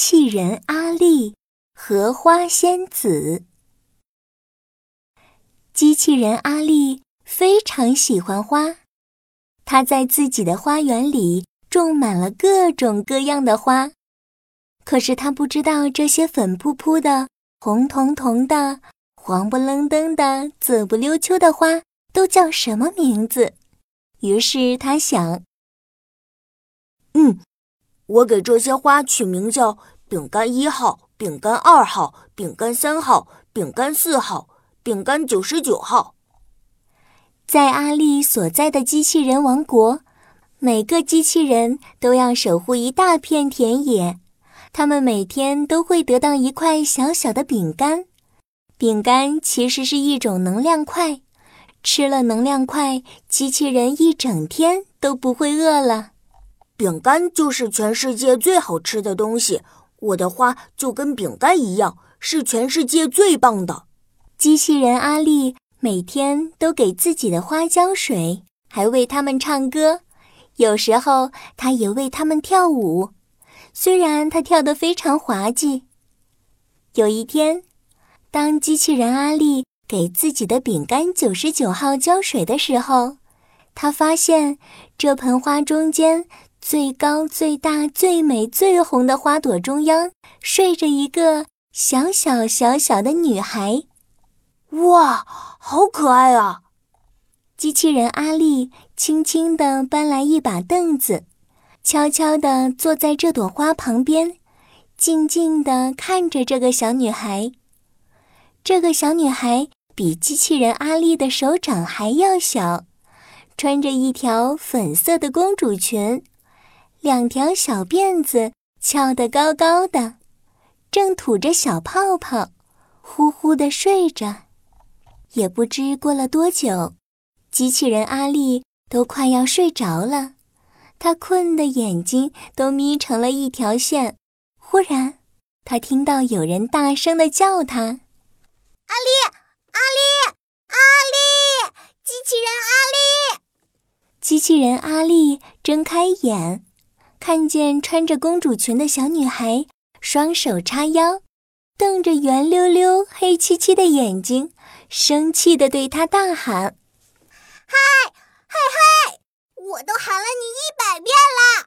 器人阿丽和花仙子。机器人阿丽非常喜欢花，她在自己的花园里种满了各种各样的花。可是她不知道这些粉扑扑的、红彤彤的、黄不愣登的、紫不溜秋的花都叫什么名字。于是她想：“嗯。”我给这些花取名叫饼干一号、饼干二号、饼干三号、饼干四号、饼干九十九号。在阿丽所在的机器人王国，每个机器人都要守护一大片田野。他们每天都会得到一块小小的饼干。饼干其实是一种能量块，吃了能量块，机器人一整天都不会饿了。饼干就是全世界最好吃的东西，我的花就跟饼干一样，是全世界最棒的。机器人阿丽每天都给自己的花浇水，还为它们唱歌，有时候她也为它们跳舞，虽然她跳得非常滑稽。有一天，当机器人阿丽给自己的饼干九十九号浇水的时候，她发现这盆花中间。最高、最大、最美、最红的花朵中央，睡着一个小小小小的女孩。哇，好可爱啊！机器人阿丽轻轻地搬来一把凳子，悄悄地坐在这朵花旁边，静静地看着这个小女孩。这个小女孩比机器人阿丽的手掌还要小，穿着一条粉色的公主裙。两条小辫子翘得高高的，正吐着小泡泡，呼呼地睡着。也不知过了多久，机器人阿丽都快要睡着了，她困得眼睛都眯成了一条线。忽然，她听到有人大声地叫她：“阿丽，阿丽，阿丽！机器人阿丽！”机器人阿丽睁开眼。看见穿着公主裙的小女孩，双手叉腰，瞪着圆溜溜、黑漆漆的眼睛，生气地对她大喊：“嗨，嗨嗨！我都喊了你一百遍了！”“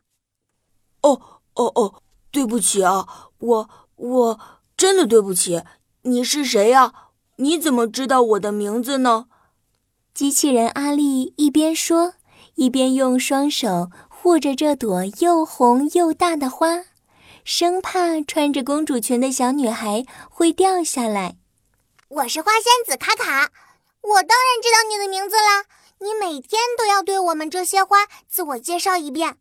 哦哦哦，对不起啊，我我真的对不起。你是谁呀？你怎么知道我的名字呢？”机器人阿丽一边说，一边用双手。护着这朵又红又大的花，生怕穿着公主裙的小女孩会掉下来。我是花仙子卡卡，我当然知道你的名字啦。你每天都要对我们这些花自我介绍一遍。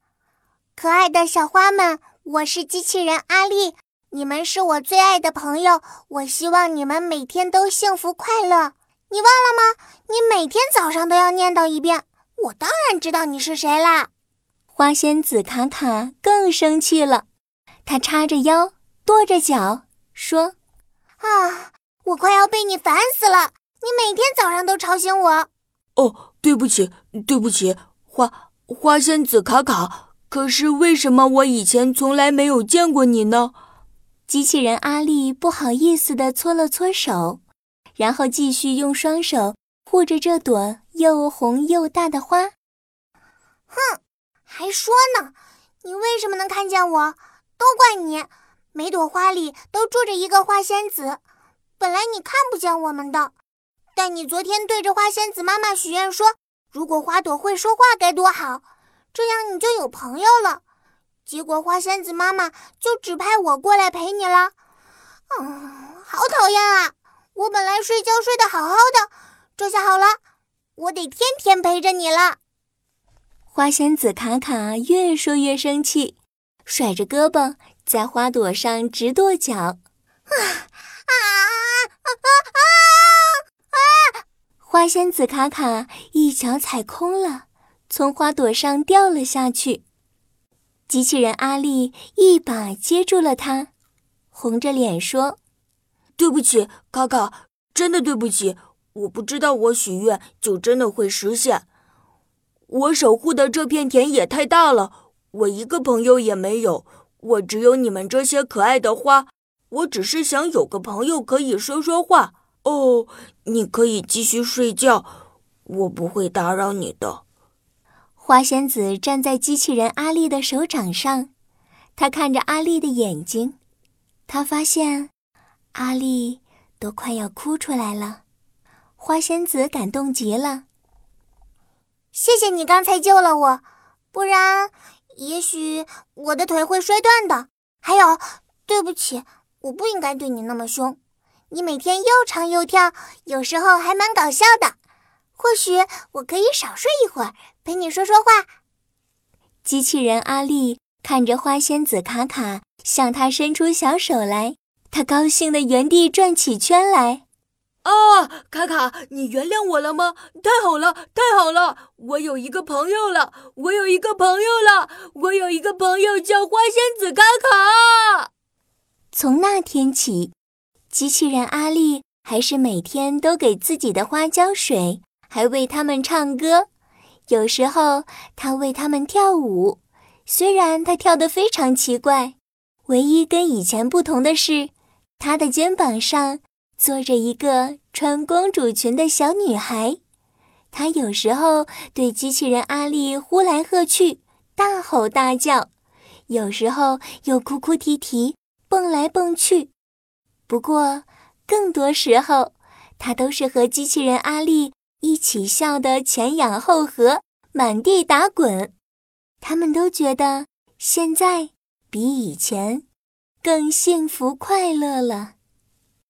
可爱的小花们，我是机器人阿丽，你们是我最爱的朋友。我希望你们每天都幸福快乐。你忘了吗？你每天早上都要念叨一遍。我当然知道你是谁啦。花仙子卡卡更生气了，她叉着腰，跺着脚，说：“啊，我快要被你烦死了！你每天早上都吵醒我。”哦，对不起，对不起，花花仙子卡卡。可是为什么我以前从来没有见过你呢？机器人阿丽不好意思地搓了搓手，然后继续用双手护着这朵又红又大的花。哼。还说呢，你为什么能看见我？都怪你！每朵花里都住着一个花仙子，本来你看不见我们的。但你昨天对着花仙子妈妈许愿说，如果花朵会说话该多好，这样你就有朋友了。结果花仙子妈妈就指派我过来陪你了。嗯，好讨厌啊！我本来睡觉睡得好好的，这下好了，我得天天陪着你了。花仙子卡卡越说越生气，甩着胳膊在花朵上直跺脚。啊啊啊啊啊啊！花仙子卡卡一脚踩空了，从花朵上掉了下去。机器人阿丽一把接住了他，红着脸说：“对不起，卡卡，真的对不起，我不知道我许愿就真的会实现。”我守护的这片田野太大了，我一个朋友也没有。我只有你们这些可爱的花，我只是想有个朋友可以说说话。哦，你可以继续睡觉，我不会打扰你的。花仙子站在机器人阿丽的手掌上，她看着阿丽的眼睛，她发现阿丽都快要哭出来了。花仙子感动极了，谢谢你刚才救了我，不然也许我的腿会摔断的。还有，对不起，我不应该对你那么凶。你每天又唱又跳，有时候还蛮搞笑的。或许我可以少睡一会儿，陪你说说话。机器人阿丽看着花仙子卡卡向他伸出小手来，他高兴的原地转起圈来。啊，卡卡，你原谅我了吗？太好了，太好了！我有一个朋友了，我有一个朋友了，我有一个朋友叫花仙子卡卡。从那天起，机器人阿丽还是每天都给自己的花浇水。还为他们唱歌，有时候他为他们跳舞。虽然他跳得非常奇怪，唯一跟以前不同的是，他的肩膀上坐着一个穿公主裙的小女孩。她有时候对机器人阿丽呼来喝去，大吼大叫；有时候又哭哭啼啼，蹦来蹦去。不过，更多时候，他都是和机器人阿丽。一起笑得前仰后合，满地打滚。他们都觉得现在比以前更幸福快乐了。